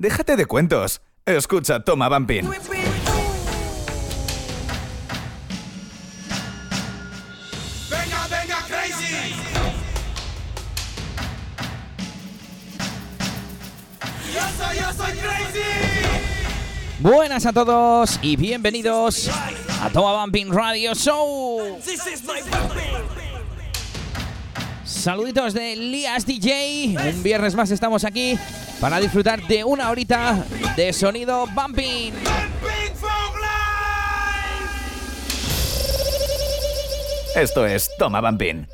Déjate de cuentos. Escucha Toma Bumping. Venga, venga, crazy. Yo soy, yo soy crazy. Buenas a todos y bienvenidos a Toma Bumping Radio Show. Saluditos de Lias DJ. Un viernes más estamos aquí para disfrutar de una horita de sonido bumping. Esto es Toma Bumping.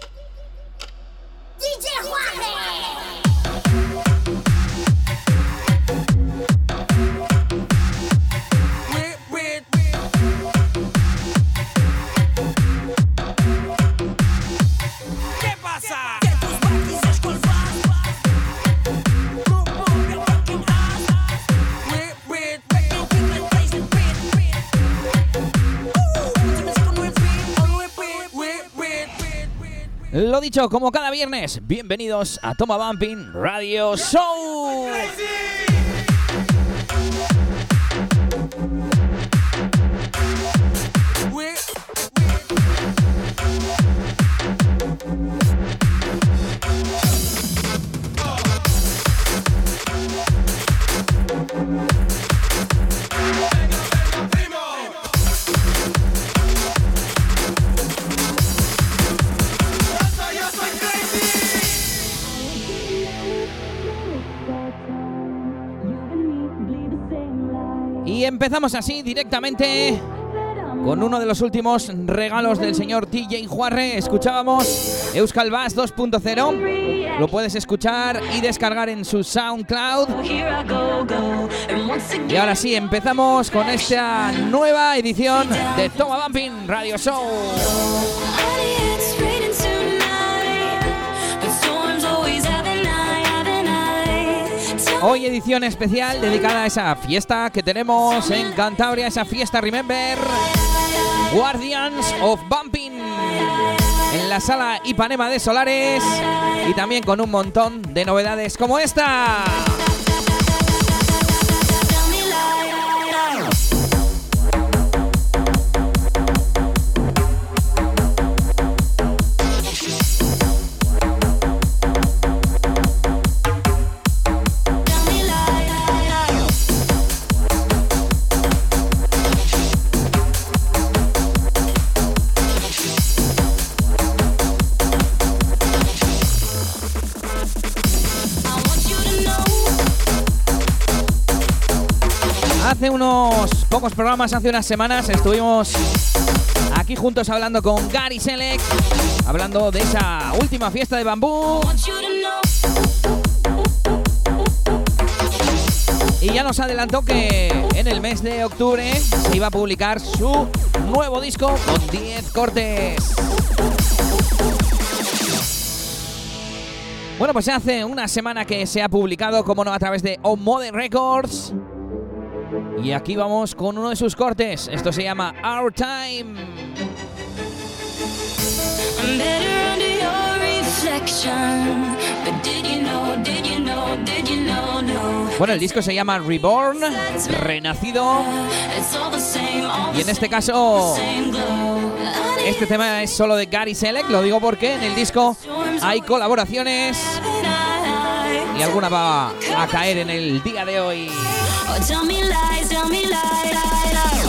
Lo dicho, como cada viernes, bienvenidos a Toma Bumping Radio Show. Empezamos así directamente con uno de los últimos regalos del señor DJ Juarre. Escuchábamos Euskal Bass 2.0. Lo puedes escuchar y descargar en su SoundCloud. Y ahora sí, empezamos con esta nueva edición de Toma Bumping Radio Show. Hoy edición especial dedicada a esa fiesta que tenemos en Cantabria, esa fiesta Remember Guardians of Bumping en la sala Ipanema de Solares y también con un montón de novedades como esta. Hace unos pocos programas, hace unas semanas, estuvimos aquí juntos hablando con Gary Selec, hablando de esa última fiesta de bambú. Y ya nos adelantó que en el mes de octubre se iba a publicar su nuevo disco con 10 cortes. Bueno, pues hace una semana que se ha publicado, como no, a través de On Modern Records. Y aquí vamos con uno de sus cortes. Esto se llama Our Time. I'm better under your reflection. But did you know, did you know, did you know, no? Bueno, el disco se llama Reborn, Renacido. Y en este caso, este tema es solo de Gary Selec. Lo digo porque en el disco hay colaboraciones y alguna va a caer en el día de hoy. Tell me lies, tell me lies, lies, lies.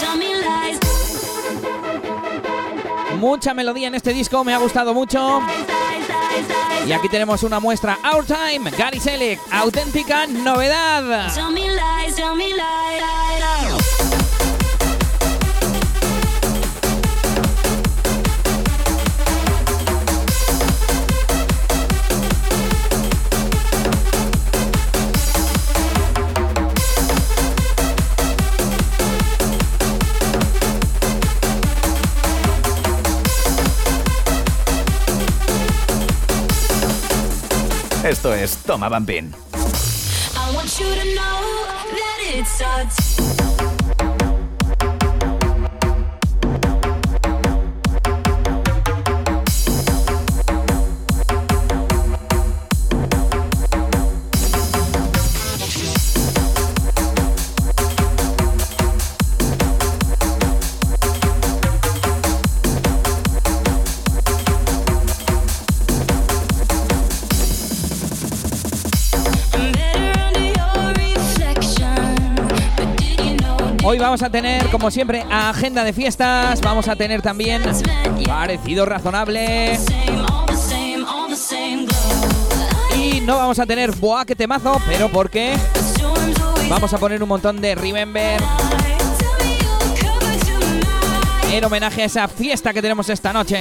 Tell me lies, Mucha melodía en este disco, me ha gustado mucho. Y aquí tenemos una muestra Our Time, Gary Selec, auténtica novedad. Esto es Toma Bumping. I want you to know that Hoy vamos a tener, como siempre, agenda de fiestas. Vamos a tener también parecido razonable. Y no vamos a tener boa que temazo, pero ¿por qué? Storms always Vamos a poner un montón de Remember en homenaje a esa fiesta que tenemos esta noche.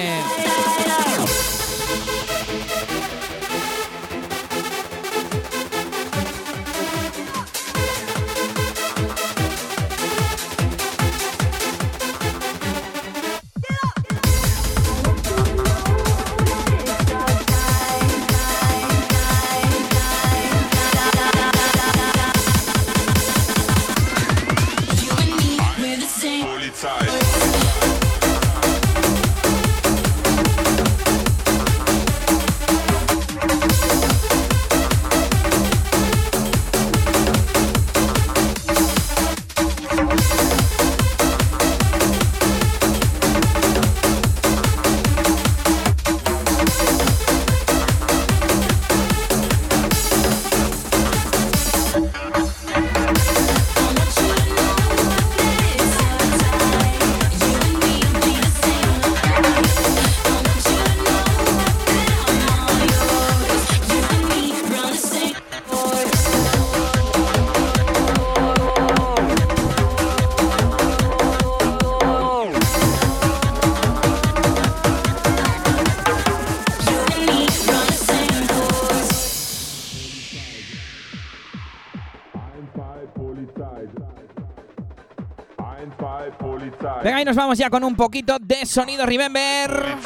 Nos vamos ya con un poquito de sonido Remember.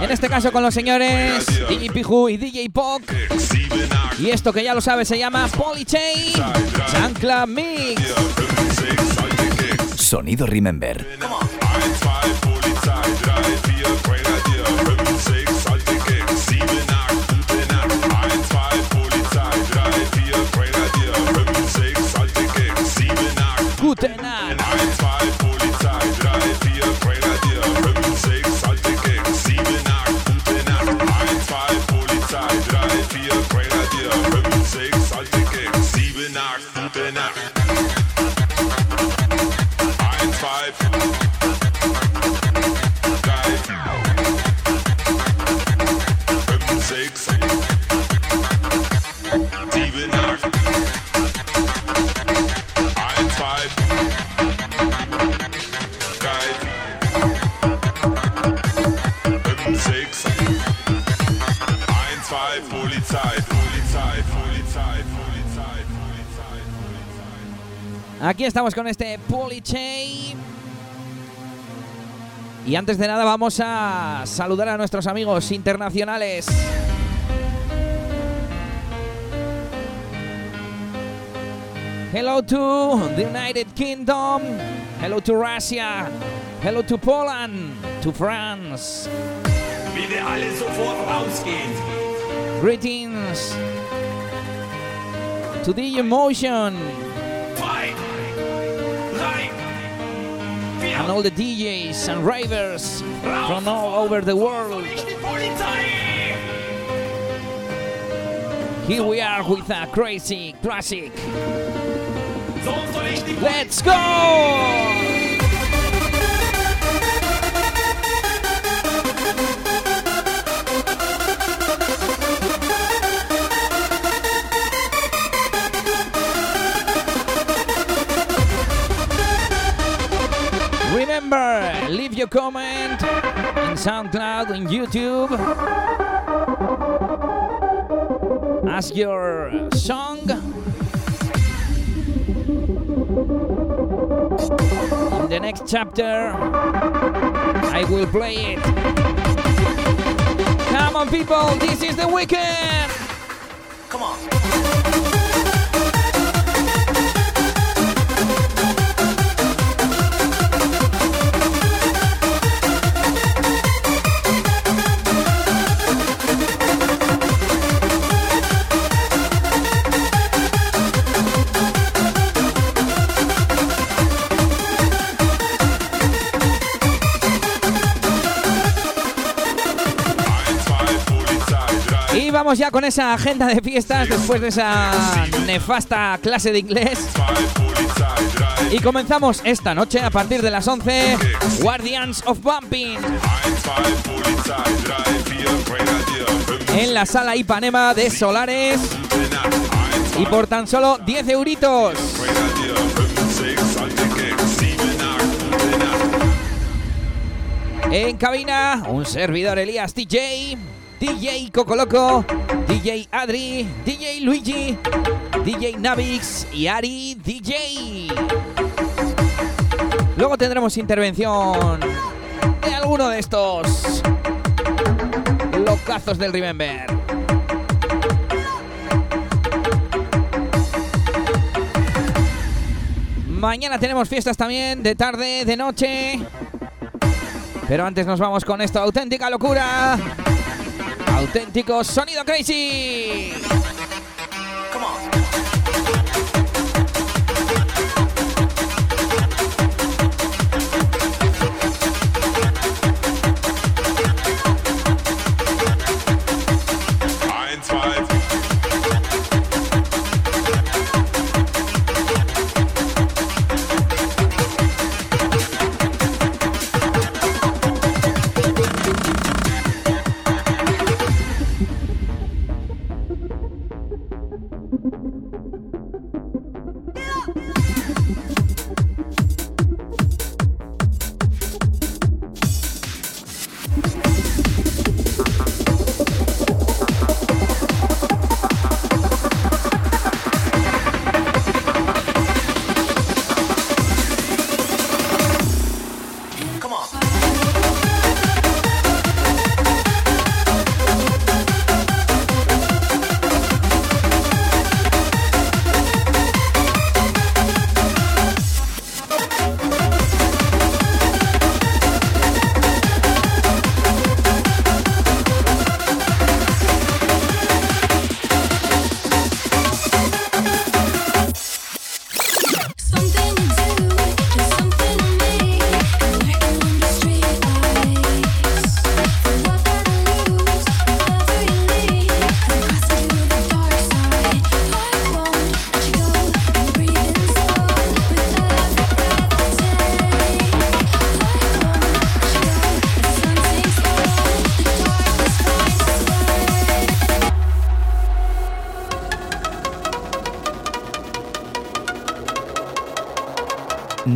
En este caso con los señores DJ Piju y DJ Pok. Y esto que ya lo sabes se llama Polychain Chancla Mix. Sonido Remember. Aquí estamos con este Polychain. Y antes de nada vamos a saludar a nuestros amigos internacionales. Hello to the United Kingdom. Hello to Russia. Hello to Poland. To France. Wir alle sofort rausgehen. Greetings to the emotion and all the DJs and ravers from all over the world. Here we are with a crazy classic. Let's go! Remember, leave your comment in SoundCloud, in YouTube. Ask your song. In the next chapter, I will play it. Come on, people, this is the weekend. Come on. Ya con esa agenda de fiestas después de esa nefasta clase de inglés. Y comenzamos esta noche a partir de las 11, Guardians of Bumping, en la sala Ipanema de Solares. Y por tan solo 10 euritos. En cabina, un servidor Elías DJ, DJ Cocoloco, DJ Adri, DJ Luigi, DJ Navix y Ari DJ. Luego tendremos intervención de alguno de estos locazos del Remember. Mañana tenemos fiestas también, de tarde, de noche. Pero antes nos vamos con esto, auténtica locura. Auténtico sonido crazy.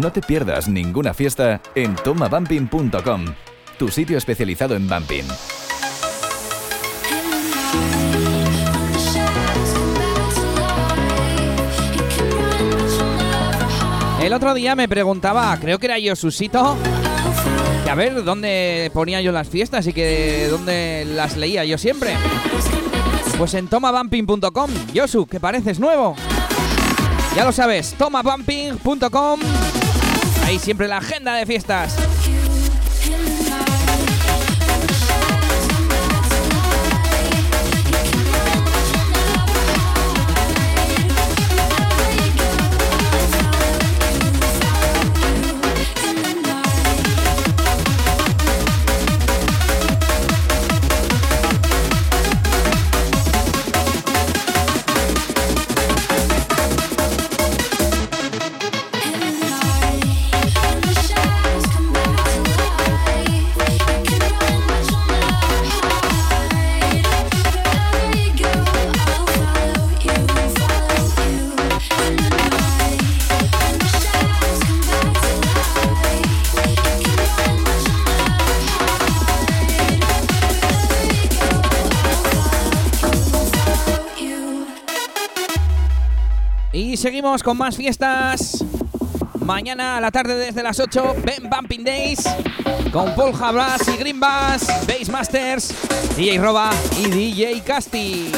No te pierdas ninguna fiesta en tomabumping.com, tu sitio especializado en bumping. El otro día me preguntaba, creo que era yo Susito, que a ver dónde ponía yo las fiestas y que dónde las leía yo siempre. Pues en tomabumping.com. Yosu, que pareces nuevo. Ya lo sabes, tomabumping.com. Ahí siempre la agenda de fiestas. Seguimos con más fiestas. Mañana a la tarde desde las 8, Ben Bumping Days. Con Paul Jabras y Green Bass, Bass Masters, DJ Roba y DJ Casti.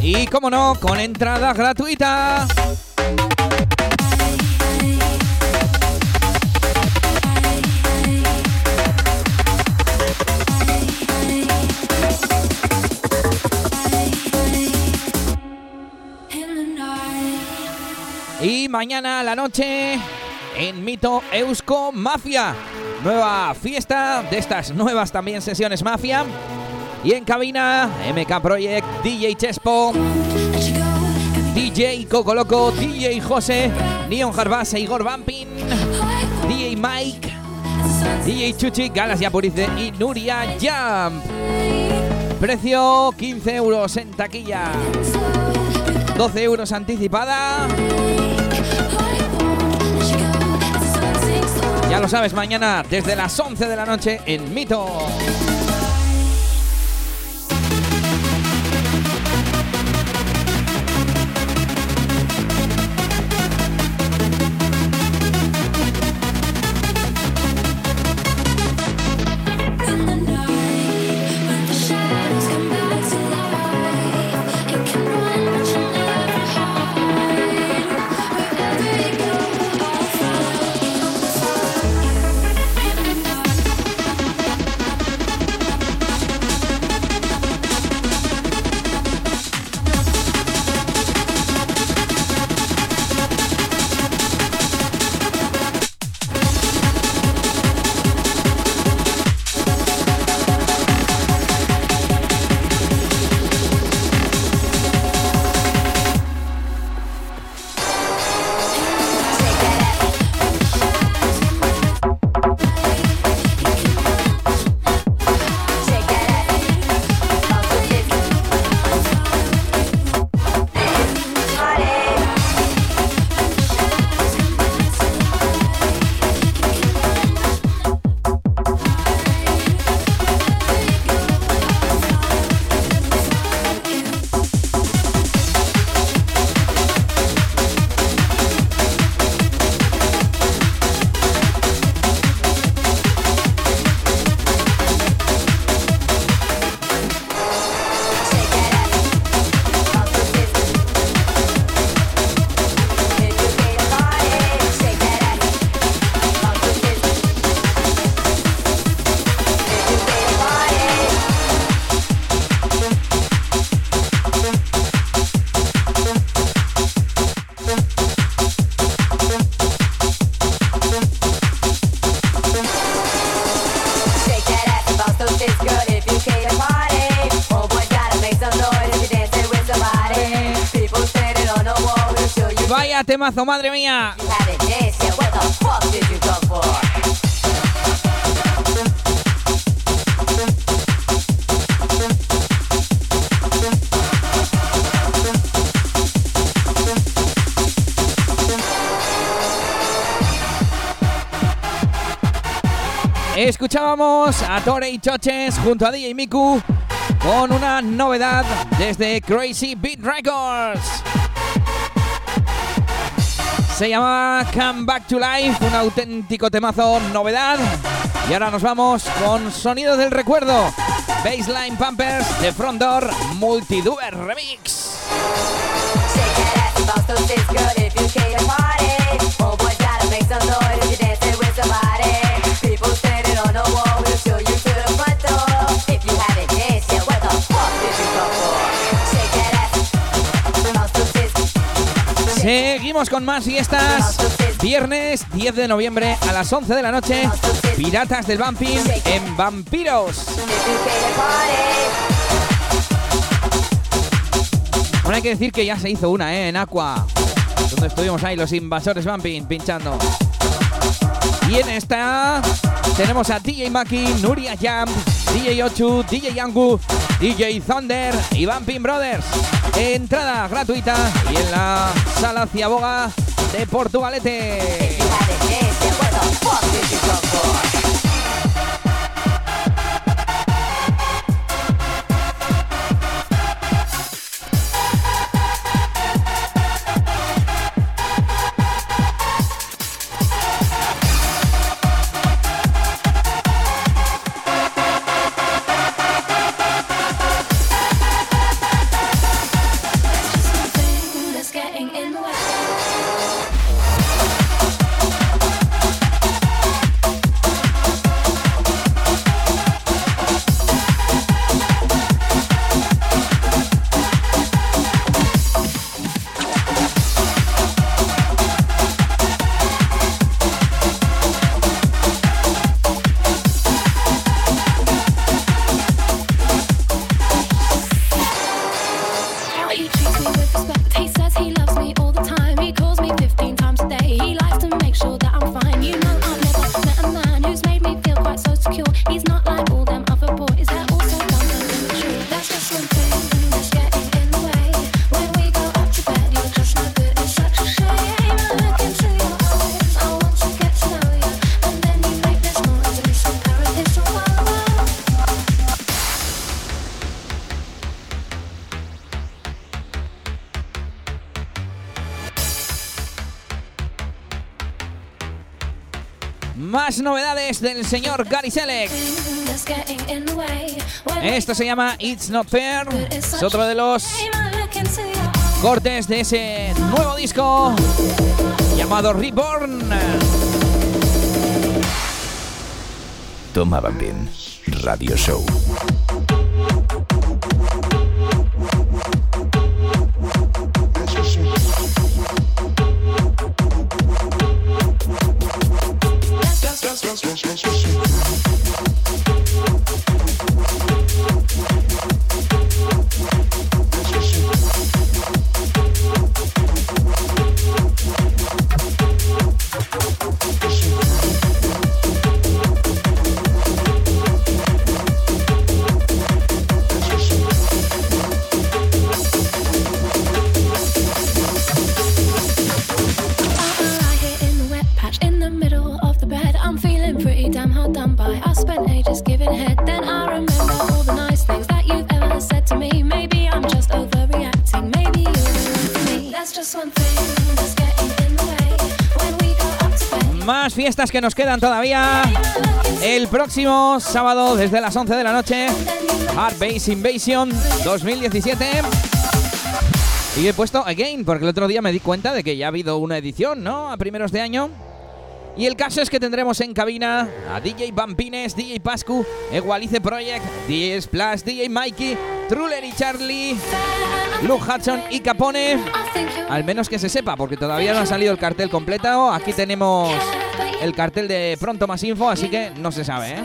Y como no, con entrada gratuita. Mañana a la noche en Mito Eusko Mafia. Nueva fiesta de estas nuevas también sesiones Mafia. Y en cabina, MK Project, DJ Chespo, DJ Coco Loco, DJ José, Neon Jarbas e Igor Vampin, DJ Mike, DJ Chuchi, Galas Yapurice y Nuria Jump. Precio 15 euros en taquilla, 12 euros anticipada. Ya lo sabes, mañana desde las 11 de la noche en Mito. Madre mía. Escuchábamos a Tore y Choches junto a DJ Miku con una novedad desde Crazy Beat Records. Se llama Come Back to Life, un auténtico temazo novedad. Y ahora nos vamos con Sonido del Recuerdo, Baseline Pumpers de Front Door Multiduer Remix. Seguimos con más fiestas. Viernes 10 de noviembre a las 11 de la noche, Piratas del Vamping en Vampiros. Bueno, hay que decir que ya se hizo una, ¿eh? En Aqua. Donde estuvimos ahí los invasores Vamping pinchando. Y en esta tenemos a DJ Maki, Nuria Jam, DJ Ochu, DJ Yangu, DJ Thunder y Vamping Brothers. Entrada gratuita y en la sala Ciaboga de Portugalete. Señor Gary Selleck. Esto se llama It's Not Fair. Es otro de los cortes de ese nuevo disco llamado Reborn. Toma Bambín Radio Show. Más fiestas que nos quedan todavía. El próximo sábado desde las 11 de la noche, Hard Base Invasion 2017. Y he puesto Again, porque el otro día me di cuenta de que ya ha habido una edición, ¿no? A primeros de año. Y el caso es que tendremos en cabina a DJ Vampines, DJ Pascu, Equalize Project, DJ Splash, DJ Mikey, Truller y Charlie, Luke Hudson y Capone. Al menos que se sepa, porque todavía no ha salido el cartel completo. Aquí tenemos el cartel de Pronto Más Info, así que no se sabe, ¿eh?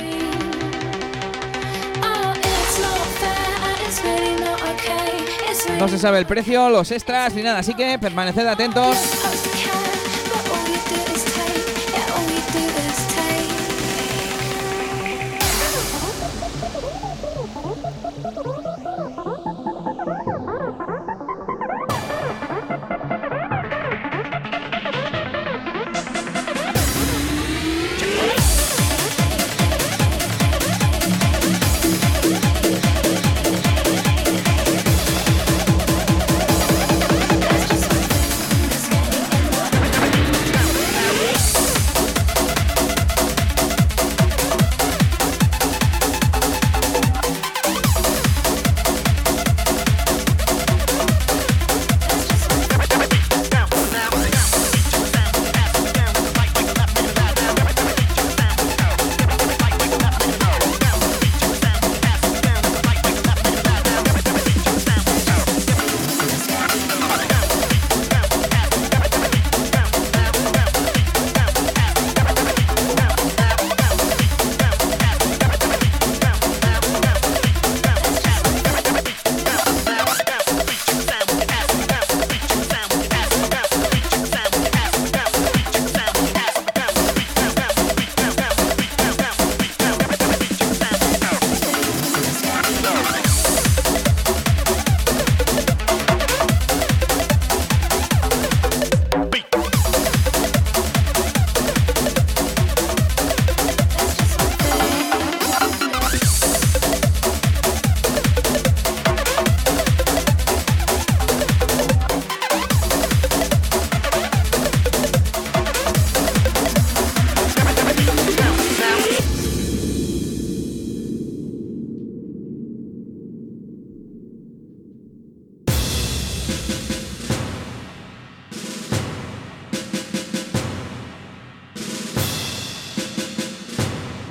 No se sabe el precio, los extras ni nada, así que permaneced atentos.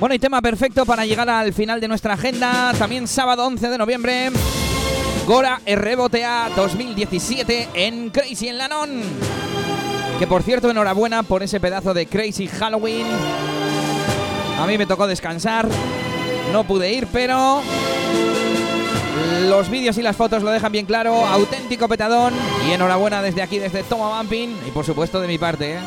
Bueno, y tema perfecto para llegar al final de nuestra agenda. También sábado 11 de noviembre, Gora RBOTA 2017 en Crazy en Lanón. Que por cierto, enhorabuena por ese pedazo de Crazy Halloween. A mí me tocó descansar, no pude ir, pero los vídeos y las fotos lo dejan bien claro. Auténtico petadón. Y enhorabuena desde aquí, desde Toma Bumping. Y por supuesto de mi parte, ¿eh?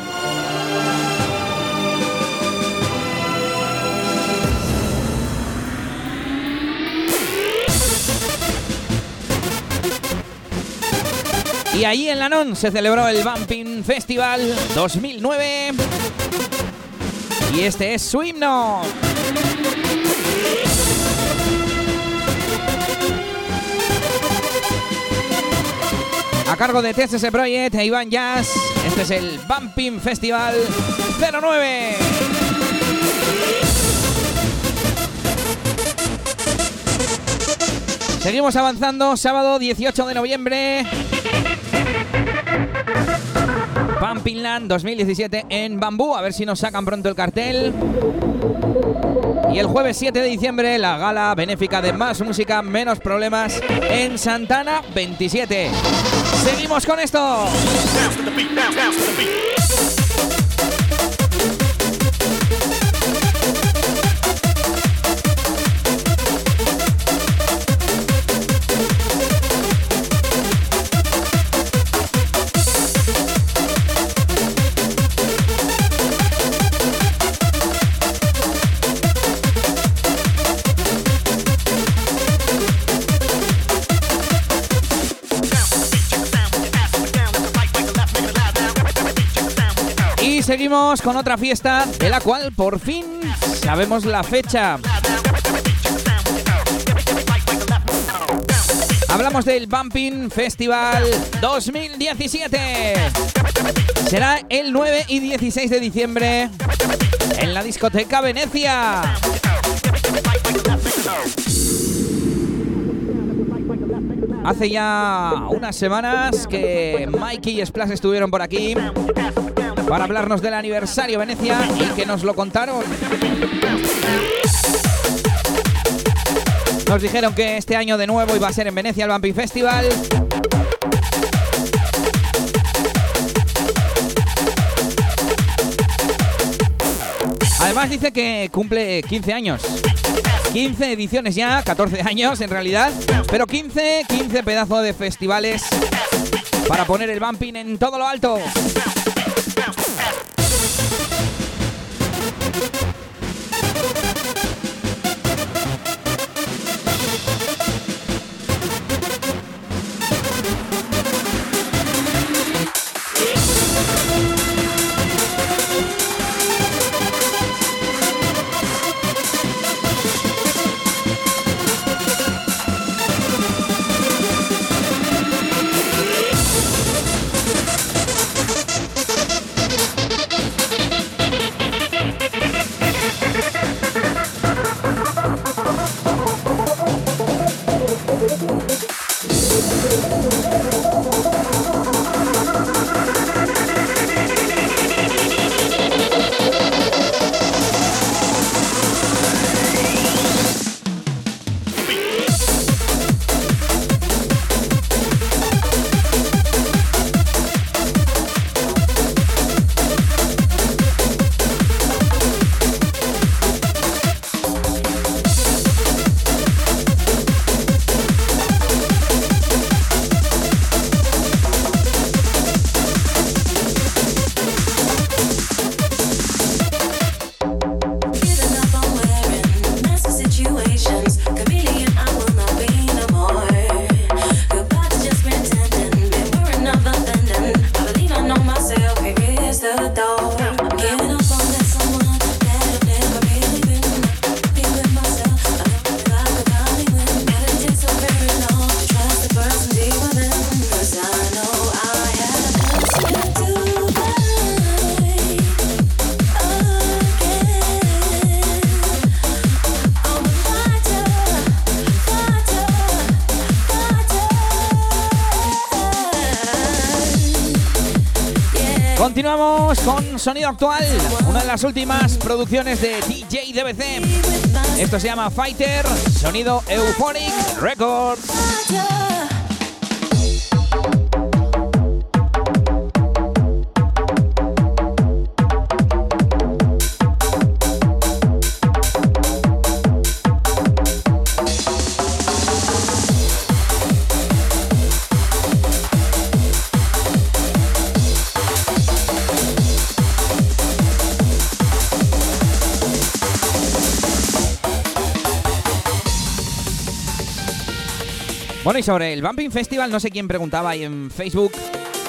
Y allí en Lanón se celebró el Bumping Festival 2009. Y este es su himno. A cargo de TSS Project e Iván Jazz, este es el Bumping Festival 09. Seguimos avanzando, sábado 18 de noviembre, Pumpingland 2017 en Bambú, a ver si nos sacan pronto el cartel. Y el jueves 7 de diciembre, la gala benéfica de Más Música, Menos Problemas en Santana 27. Seguimos con esto. Con otra fiesta de la cual por fin sabemos la fecha. Hablamos del Bumping Festival 2017. Será el 9 y 16 de diciembre en la discoteca Venecia. Hace ya unas semanas que Mikey y Splash estuvieron por aquí para hablarnos del aniversario Venecia y que nos lo contaron. Nos dijeron que este año de nuevo iba a ser en Venecia el Bumping Festival. Además dice que cumple 15 años. 15 ediciones ya, 14 años en realidad, pero 15, 15 pedazos de festivales para poner el bumping en todo lo alto. bounce. Sonido actual, una de las últimas producciones de DJ DBC. Esto se llama Fighter, sonido Euphonic Records. Y sobre el Bumping Festival, no sé quién preguntaba ahí en Facebook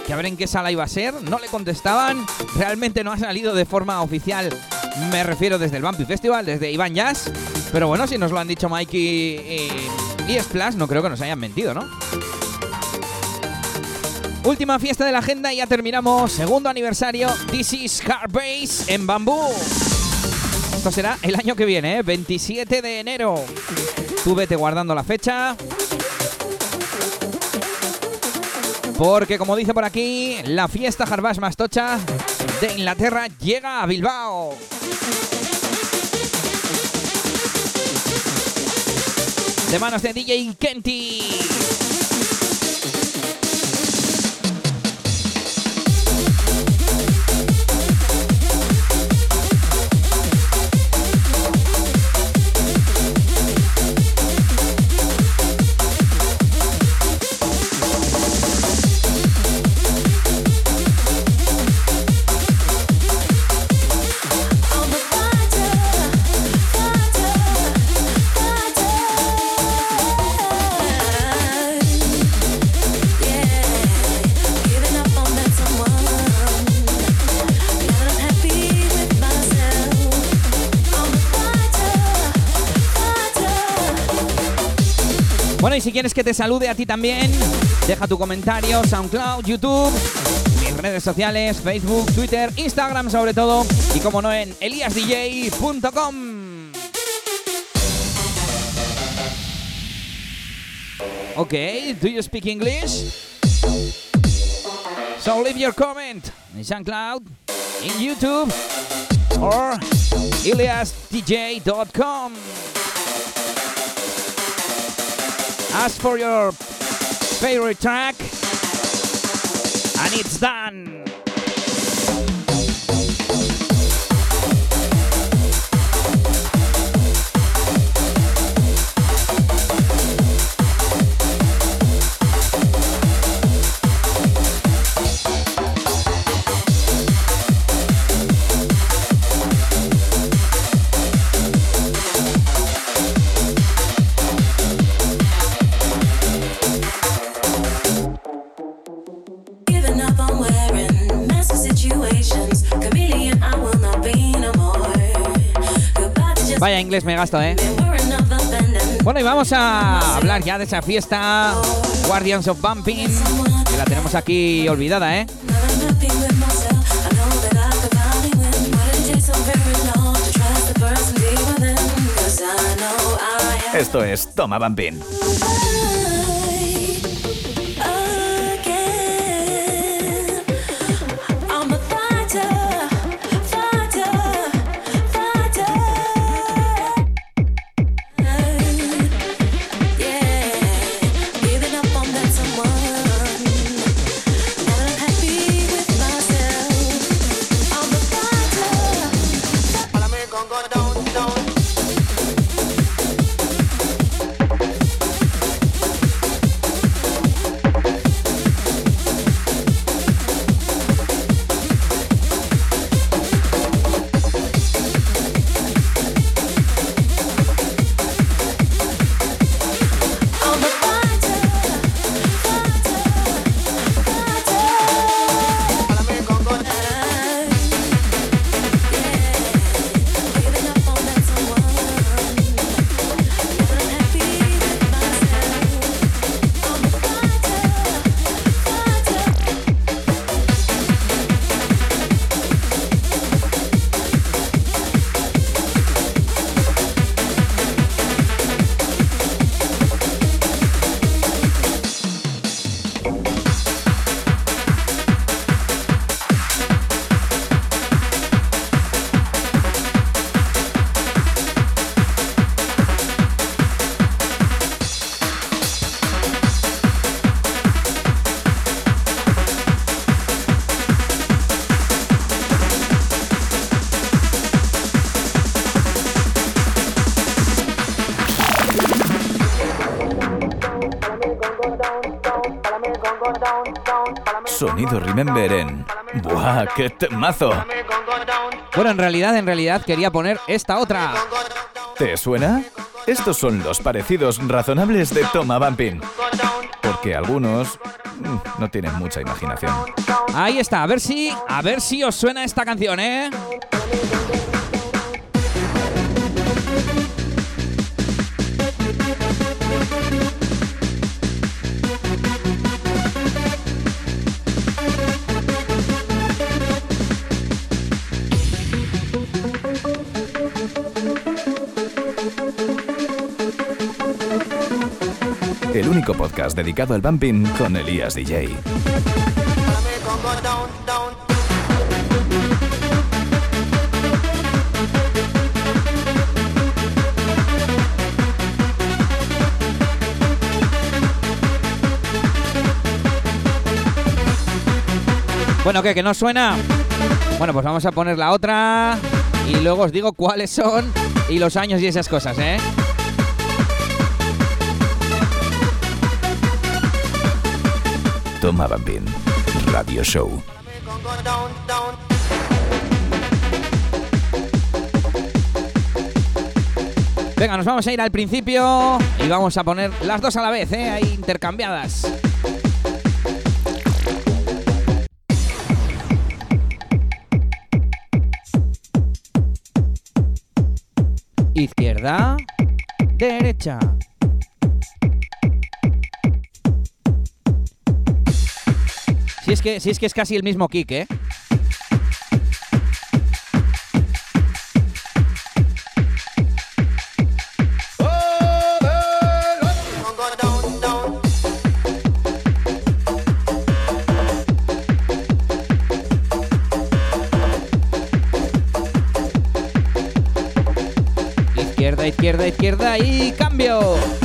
que a ver en qué sala iba a ser. No le contestaban. Realmente no ha salido de forma oficial. Me refiero desde el Bumping Festival, desde Iván Jazz. Pero bueno, si nos lo han dicho Mikey y, y Splash, no creo que nos hayan mentido, ¿no? Última fiesta de la agenda y ya terminamos. Segundo aniversario, This is Hard Bass en Bambú. Esto será el año que viene, ¿eh? 27 de enero. Tú vete guardando la fecha. Porque como dice por aquí, la fiesta Harbash Mastocha de Inglaterra llega a Bilbao. De manos de DJ Kenty. Y si quieres que te salude a ti también, deja tu comentario, SoundCloud, YouTube, mis redes sociales, Facebook, Twitter, Instagram sobre todo, y como no en eliasdj.com. Okay, do you speak English? So leave your comment in SoundCloud, in YouTube, or eliasdj.com. Ask for your favorite track, and it's done. Vaya inglés me gasto, ¿eh? Bueno, y vamos a hablar ya de esa fiesta Guardians of Bumping, que la tenemos aquí olvidada, ¿eh? Now that I'm happy Remember en... ¡Buah, qué temazo! Bueno, en realidad, en realidad quería poner esta otra. ¿Te suena? Estos son los parecidos razonables de Toma Bumping. Porque algunos mm, no tienen mucha imaginación. Ahí está, a ver si, a ver si os suena esta canción, ¿eh? Dedicado al bumping con Elías DJ. Bueno, ¿qué? ¿Que no suena? Bueno, pues vamos a poner la otra y luego os digo cuáles son y los años y esas cosas, ¿eh? Toma Bumping, Radio Show. Venga, nos vamos a ir al principio y vamos a poner las dos a la vez, ¿eh? Ahí intercambiadas. Izquierda, derecha. Si es que, si es que es casi el mismo kick, ¿eh? Izquierda, izquierda, izquierda y cambio.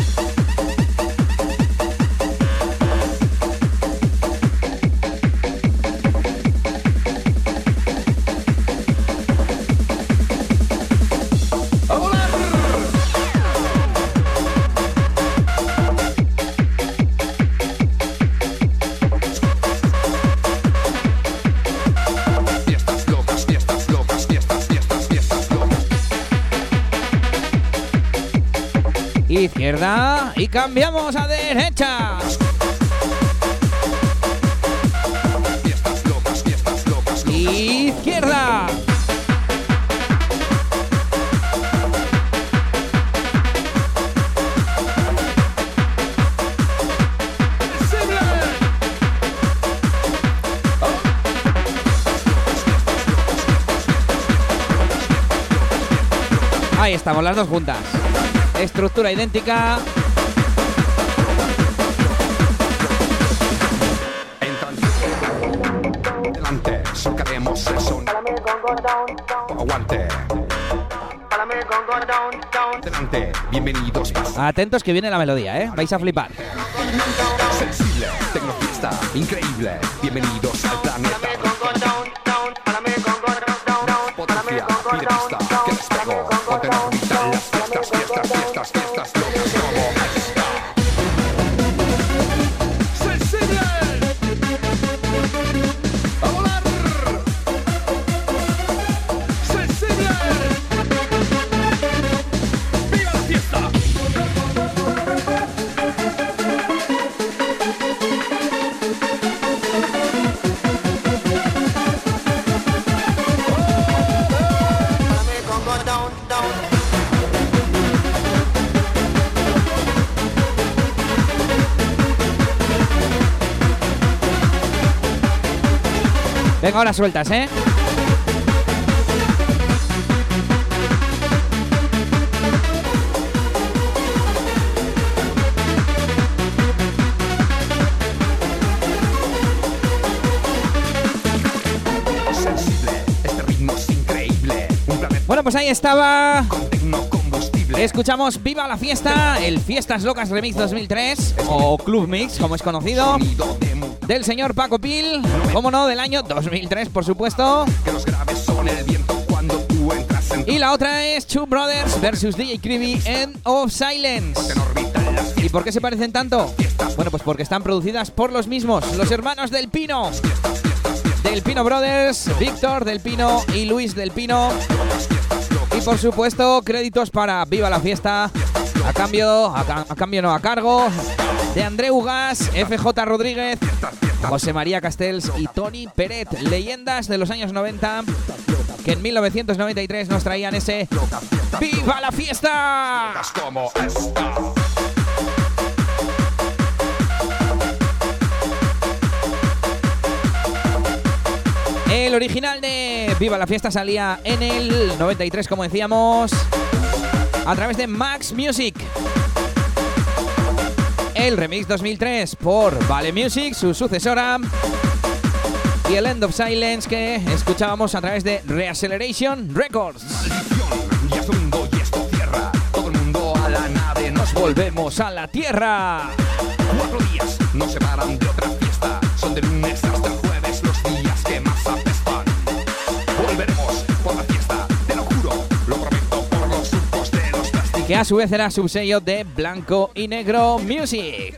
Cambiamos a derecha. Izquierda. Ahí estamos, las dos juntas. Estructura idéntica. El son. Aguante, delante, bienvenidos. Atentos que viene la melodía, ¿eh? Vais a flipar. Sensible, tecnofiesta, increíble. Bienvenidos al Venga, ahora sueltas, ¿eh? Este Bueno, pues ahí estaba. Escuchamos Viva la Fiesta, el Fiestas Locas Remix 2003, o Club Mix, como es conocido, del señor Paco Pil, como no, del año 2003, por supuesto. Y la otra es Two Brothers versus DJ Creamy End of Silence. ¿Y por qué se parecen tanto? Bueno, pues porque están producidas por los mismos, los hermanos del Pino. Del Pino Brothers, Víctor del Pino y Luis del Pino. Y por supuesto, créditos para Viva la Fiesta. A cambio, a, ca- a cambio no, a cargo de André Ugas, FJ Rodríguez, José María Castells y Tony Peret, leyendas de los años 90 que en 1993 nos traían ese ¡Viva la Fiesta! El original de Viva la Fiesta salía en el 93, como decíamos, a través de Max Music. El remix 2003 por Vale Music, su sucesora, y el End of Silence que escuchábamos a través de Reacceleration Records. Ya es domingo y esto cierra. Todo el mundo a la nave nos Volvemos a la Tierra. Cuatro días nos separan de otra fiesta. Son de lunes hasta Que a su vez era subsello de Blanco y Negro Music.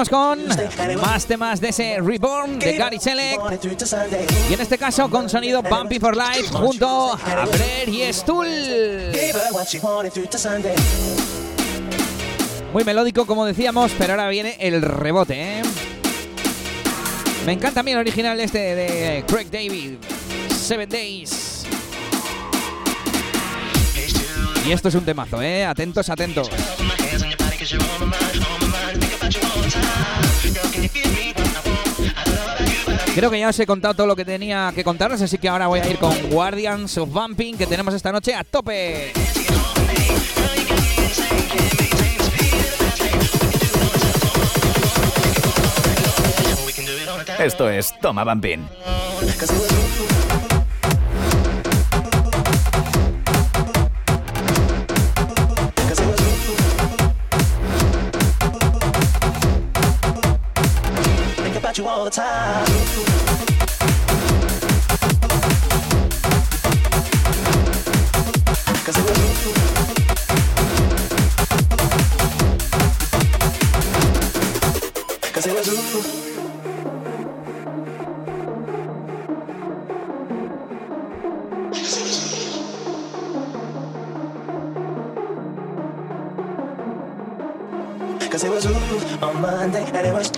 Seguimos con más temas de ese Reborn de Gary Selleck. Y en este caso con sonido Bumpy for Life junto a Brer y Stuhl. Muy melódico, como decíamos, pero ahora viene el rebote, ¿eh? Me encanta también el original este de Craig David, Seven Days. Y esto es un temazo, ¿eh? Atentos, atentos. Creo que ya os he contado todo lo que tenía que contaros, así que ahora voy a ir con Guardians of Bumping que tenemos esta noche a tope. Esto es Toma Bambín. Cause it was ooh on Monday, and it was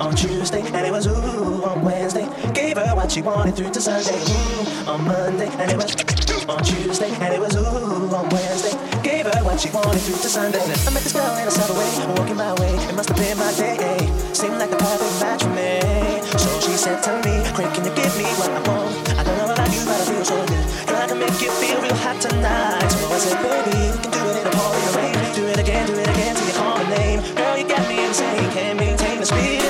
on Tuesday, and it was ooh on Wednesday. Gave her what she wanted through to Sunday. Ooh on Monday, and it was on Tuesday, and it was ooh on Wednesday. Gave her what she wanted through to Sunday. I met this girl in a subway, walking my way. It must have been my day. Seemed like the perfect match for me. So she said to me, Quick, can you give me what I want? Make you feel real hot tonight. So I said, Baby, can do it in. Do it again, do it again till you call my name. Girl, you got me insane. Can't maintain the speed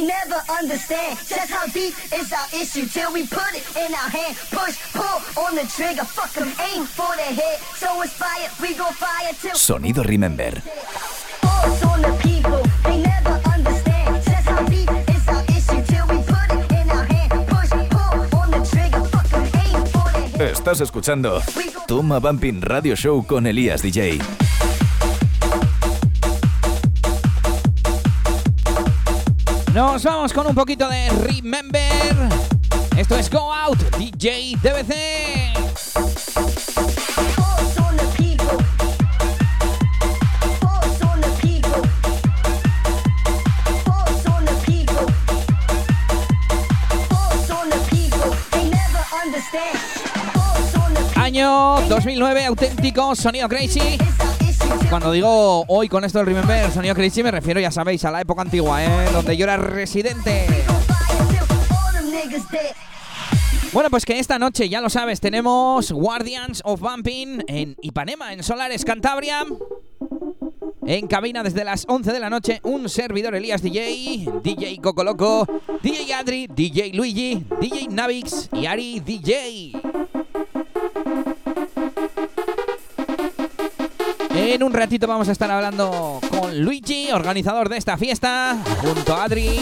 they never understand just how deep is our issue till we put it in our hand. Push, pull on the trigger, fuck 'em, aim for the head. So we gon' fire till Sonido Remember. Force on the people, they never understand just how deep is our issue till we put it in our hand. Push, pull on the trigger, fuck 'em, aim for the head. Estás escuchando Toma Bumping Radio Show con Elías DJ. Nos vamos con un poquito de Remember. Esto es Go Out, DJ DBC. Año 2009, auténtico sonido crazy. Cuando digo hoy con esto del Remember, sonido crazy, me refiero, ya sabéis, a la época antigua, ¿eh? Donde yo era residente. Bueno, pues que esta noche, ya lo sabes, tenemos Guardians of Bumping en Ipanema, en Solares, Cantabria. En cabina desde las 11 de la noche, un servidor Elías DJ, DJ Coco Loco, DJ Adri, DJ Luigi, DJ Navix y Ari DJ. En un ratito vamos a estar hablando con Luigi, organizador de esta fiesta, junto a Adri.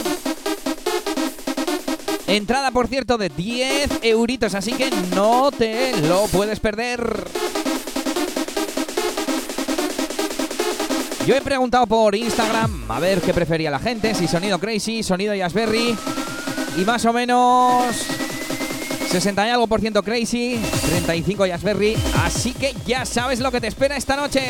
Entrada, por cierto, de 10 euritos, así que no te lo puedes perder. Yo he preguntado por Instagram a ver qué prefería la gente, si sonido crazy, sonido Jazzberry. Y más o menos 60 y algo por ciento crazy, 35 Jazzberry. Así que ya sabes lo que te espera esta noche.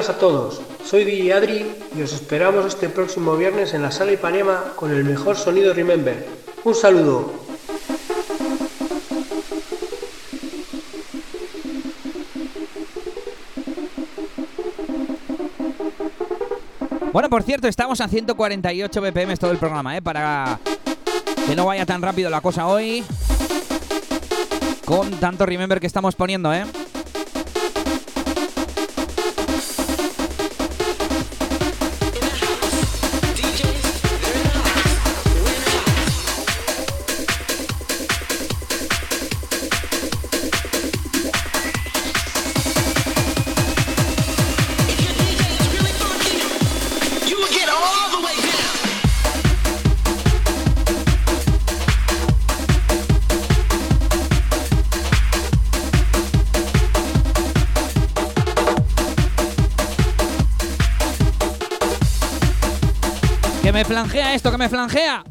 Buenas a todos, soy DJ Adri y os esperamos este próximo viernes en la sala Ipanema con el mejor sonido Remember. Un saludo. Bueno, por cierto, estamos a 148 BPM todo el programa, ¿eh? Para que no vaya tan rápido la cosa hoy. Con tanto remember que estamos poniendo, ¿eh? Que me flangea esto, que me flangea.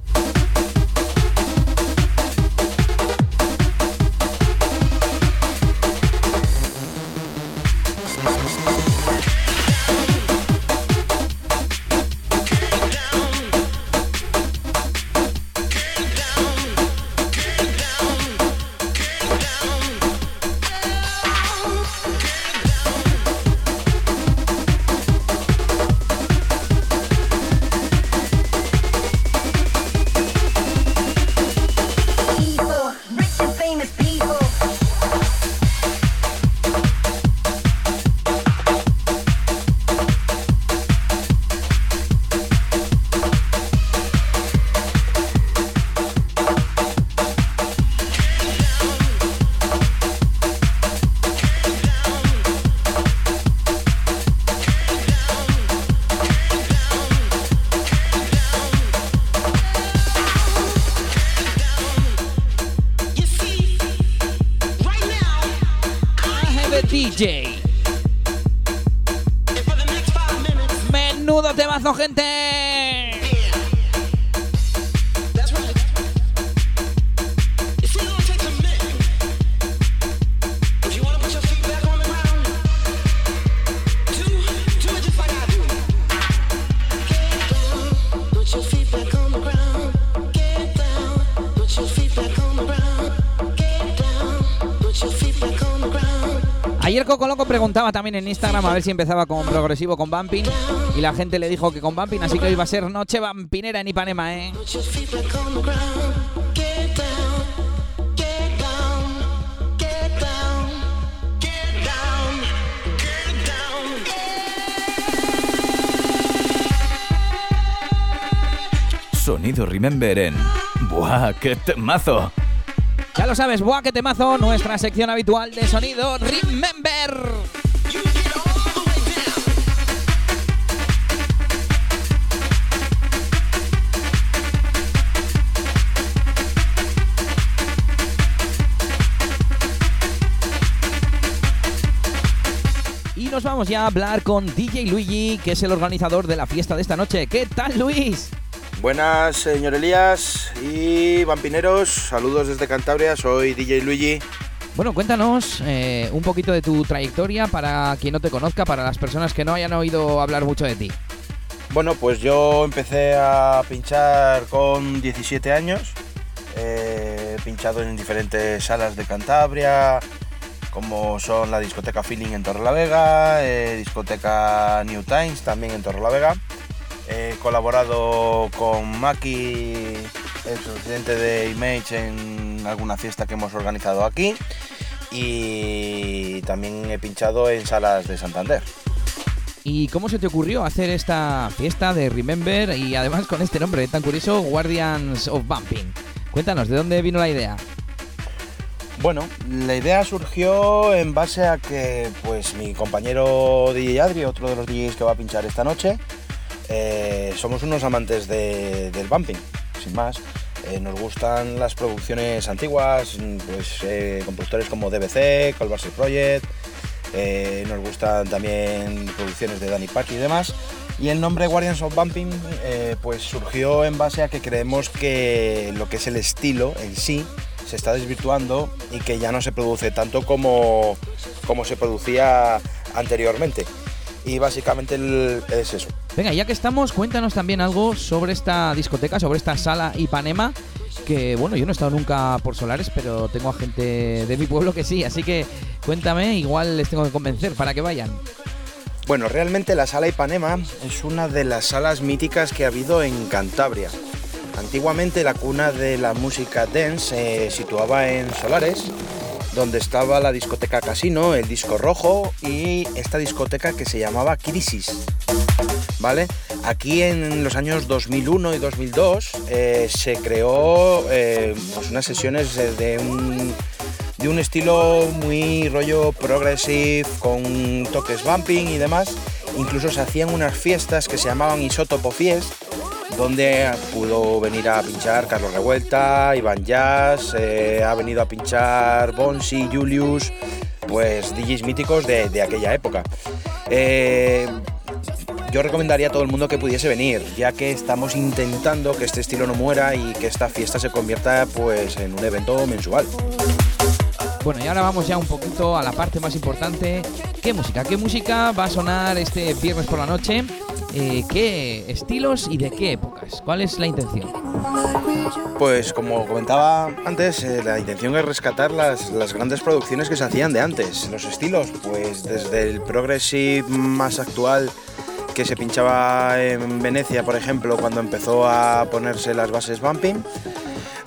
Ayer Coco Loco preguntaba también en Instagram a ver si empezaba con progresivo con Bumping y la gente le dijo que con Bumping, así que hoy va a ser noche vampinera en Ipanema, ¿eh? Sonido Remember en... ¡Buah, qué temazo! Ya lo sabes, buah, que temazo, nuestra sección habitual de sonido Remember. Y nos vamos ya a hablar con DJ Luigi, que es el organizador de la fiesta de esta noche. ¿Qué tal, Luis? Buenas, señor Elías y vampineros. Saludos desde Cantabria. Soy DJ Luigi. Bueno, cuéntanos eh, un poquito de tu trayectoria para quien no te conozca, para las personas que no hayan oído hablar mucho de ti. Bueno, pues yo empecé a pinchar con 17 años. Eh, he pinchado en diferentes salas de Cantabria, como son la discoteca Feeling en Torrelavega, eh, discoteca New Times también en Torrelavega. He colaborado con Maki, el presidente de Image, en alguna fiesta que hemos organizado aquí. Y también he pinchado en salas de Santander. ¿Y cómo se te ocurrió hacer esta fiesta de Remember y además con este nombre tan curioso, Guardians of Bumping? Cuéntanos, ¿de dónde vino la idea? Bueno, la idea surgió en base a que pues mi compañero DJ Adri, otro de los DJs que va a pinchar esta noche, eh, somos unos amantes de- del bumping, sin más. Eh, nos gustan las producciones antiguas, mm, pues eh, compositores como DBC, Colbasel Project, eh, nos gustan también producciones de Danny Pack y demás. Y el nombre Guardians of Bumping pues surgió en base a que creemos que lo que es el estilo en sí se está desvirtuando y que ya no se produce tanto como, como se producía anteriormente. Y básicamente el- es eso. Venga, ya que estamos, cuéntanos también algo sobre esta discoteca, sobre esta sala Ipanema, que bueno, yo no he estado nunca por Solares, pero tengo a gente de mi pueblo que sí, así que cuéntame, igual les tengo que convencer para que vayan. Bueno, realmente la sala Ipanema es una de las salas míticas que ha habido en Cantabria. Antiguamente la cuna de la música dance se situaba en Solares, donde estaba la discoteca Casino, el disco rojo y esta discoteca que se llamaba Crisis. ¿Vale? Aquí en los años 2001 y 2002 eh, se creó eh, pues unas sesiones de, un estilo muy rollo progressive, con toques bumping y demás. Incluso se hacían unas fiestas que se llamaban Isotopo Fiest, donde pudo venir a pinchar Carlos Revuelta, Iván Jazz, eh, ha venido a pinchar Bonsi, Julius, pues DJs míticos de, de aquella época. Eh, yo recomendaría a todo el mundo que pudiese venir, ya que estamos intentando que este estilo no muera y que esta fiesta se convierta pues en un evento mensual. Bueno, y ahora vamos ya un poquito a la parte más importante. ¿Qué música? ¿Qué música va a sonar este viernes por la noche? Eh, ¿Qué estilos y de qué épocas? ¿Cuál es la intención? Pues como comentaba antes, eh, la intención es rescatar las, las grandes producciones que se hacían de antes. Los estilos, pues desde el progressive más actual que se pinchaba en Venecia, por ejemplo, cuando empezó a ponerse las bases bumping,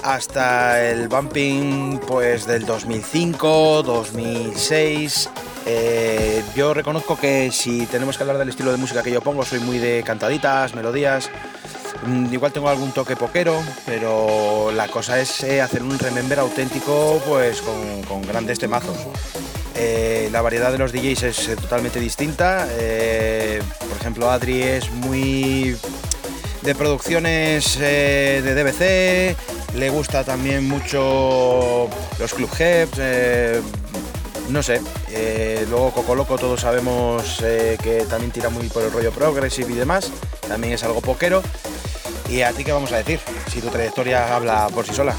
hasta el bumping pues del 2005, 2006. Eh, yo reconozco que si tenemos que hablar del estilo de música que yo pongo, soy muy de cantaditas, melodías. Mm, Igual tengo algún toque poquero, pero la cosa es eh, hacer un remember auténtico pues con, grandes temazos. Eh, la variedad de los DJs es totalmente distinta. por ejemplo, Adri es muy de producciones de DBC, le gusta también mucho los club heads, no sé. eh, luego Coco Loco todos sabemos eh, que también tira muy por el rollo progressive y demás. También es algo poquero. ¿Y a ti qué vamos a decir? Si tu trayectoria habla por sí sola.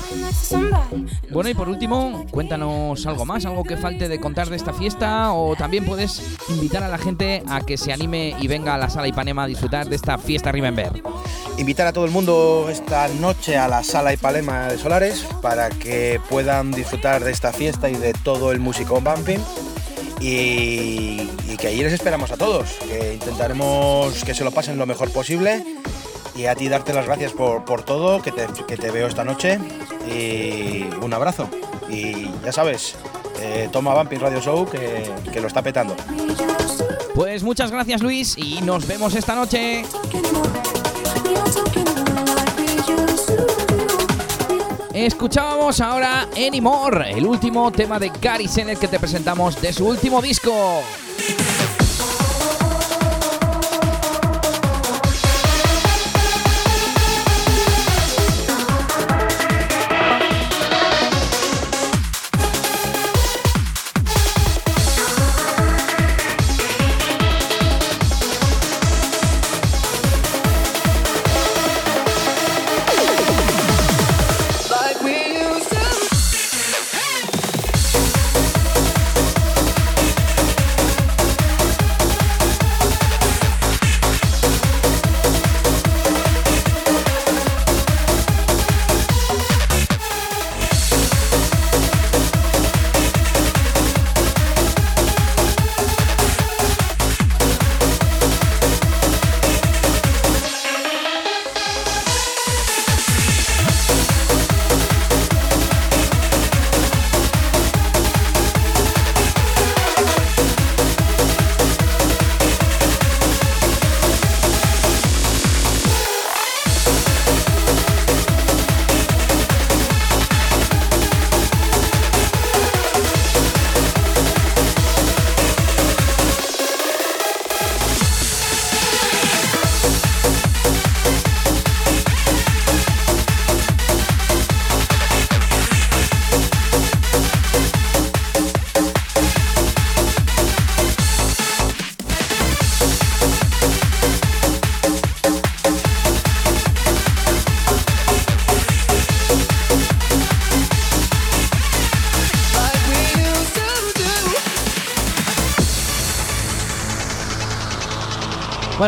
Bueno, y por último, cuéntanos algo más, algo que falte de contar de esta fiesta o también puedes invitar a la gente a que se anime y venga a la sala Ipanema a disfrutar de esta fiesta Remember. Invitar a todo el mundo esta noche a la sala Ipalema de Solares para que puedan disfrutar de esta fiesta y de todo el músico bumping. Y, y que allí les esperamos a todos, que intentaremos que se lo pasen lo mejor posible. Y a ti darte las gracias por, por todo, que te, que te veo esta noche. Y un abrazo. Y ya sabes, eh, toma Bumping Radio Show que, que lo está petando. Pues muchas gracias Luis y nos vemos esta noche. Escuchábamos ahora Anymore, el último tema de Gary Sennett que te presentamos de su último disco.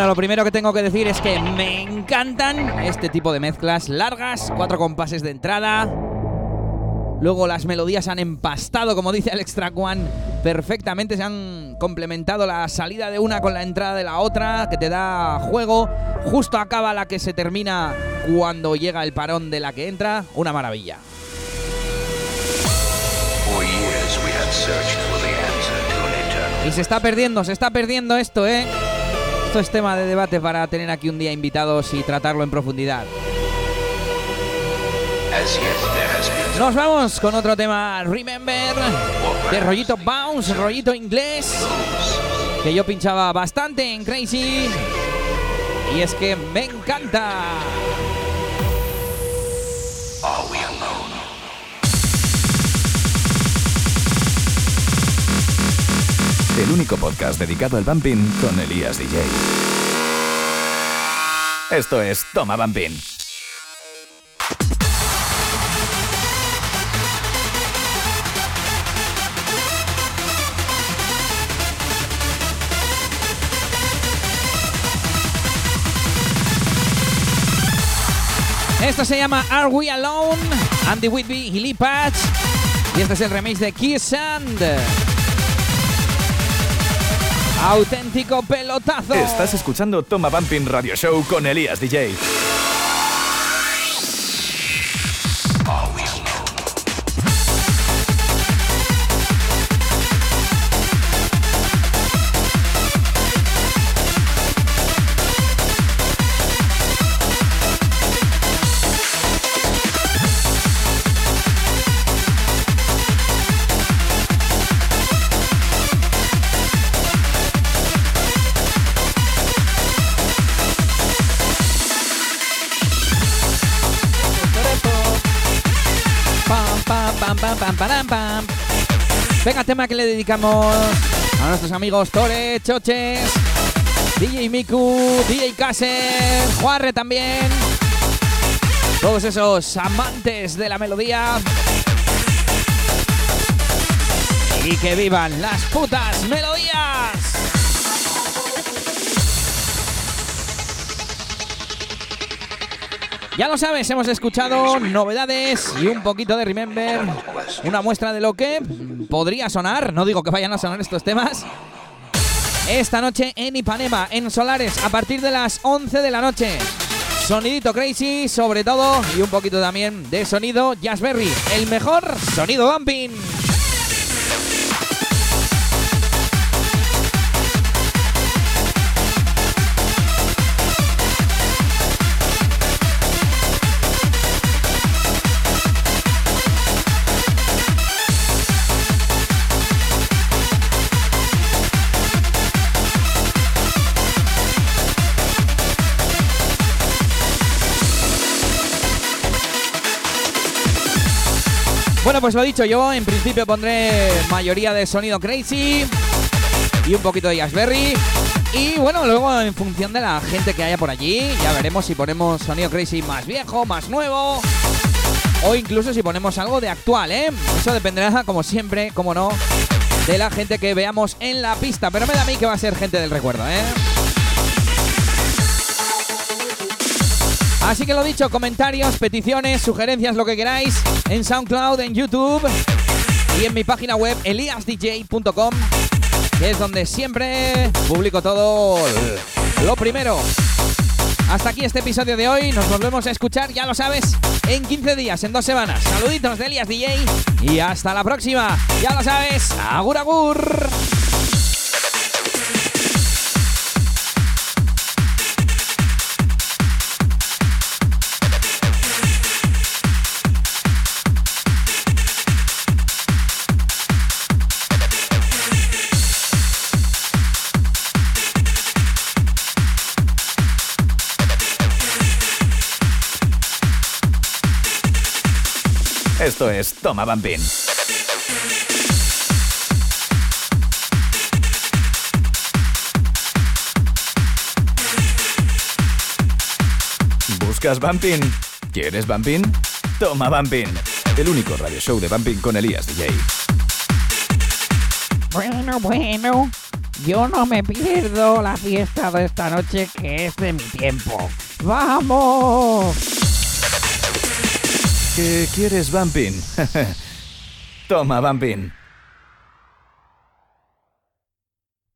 Bueno, lo primero que tengo que decir es que me encantan este tipo de mezclas largas, cuatro compases de entrada. Luego las melodías han empastado, como dice Alex Track One, perfectamente. Se han complementado la salida de una con la entrada de la otra, que te da juego. Justo acaba la que se termina cuando llega el parón de la que entra. Una maravilla. Y se está perdiendo, se está perdiendo esto, ¿eh? Esto es tema de debate para tener aquí un día invitados y tratarlo en profundidad. Nos vamos con otro tema, Remember, de rollito bounce, rollito inglés, que yo pinchaba bastante en Crazy. Y es que me encanta. El único podcast dedicado al bumping con Elías DJ. Esto es Toma Bumping. Esto se llama Are We Alone? Andy Whitby y Lee Patch. Y este es el remix de Kiss Sand. Auténtico pelotazo. Estás escuchando Toma Bumping Radio Show con Elías DJ. Tema que le dedicamos a nuestros amigos Tore, Choches, DJ Miku, DJ Kaser, Juarre también. Todos esos amantes de la melodía. Y que vivan las putas melodías. Ya lo sabes, hemos escuchado novedades y un poquito de Remember. Una muestra de lo que podría sonar. No digo que vayan a sonar estos temas. Esta noche en Ipanema, en Solares, a partir de las 11 de la noche. Sonidito crazy, sobre todo, y un poquito también de sonido Jazzberry. El mejor sonido bumping. Bueno, pues lo dicho, yo en principio pondré mayoría de sonido crazy y un poquito de Jazzberry. Y bueno, luego en función de la gente que haya por allí, ya veremos si ponemos sonido crazy más viejo, más nuevo. O incluso si ponemos algo de actual, ¿eh? Eso dependerá, como siempre, como no, de la gente que veamos en la pista. Pero me da a mí que va a ser gente del recuerdo, ¿eh? Así que lo dicho, comentarios, peticiones, sugerencias, lo que queráis, en SoundCloud, en YouTube y en mi página web eliasdj.com, que es donde siempre publico todo lo primero. Hasta aquí este episodio de hoy, nos volvemos a escuchar, ya lo sabes, en 15 días, en dos semanas. Saluditos de Elias DJ y hasta la próxima, ya lo sabes, agur agur. Esto es Toma Bambín. ¿Buscas Bumping? ¿Quieres Bumping? Toma Bumping. El único radio show de Bumping con Elías DJ. Bueno, bueno, yo no me pierdo la fiesta de esta noche que es de mi tiempo. ¡Vamos! ¿Qué quieres Bumping? Toma Bumping.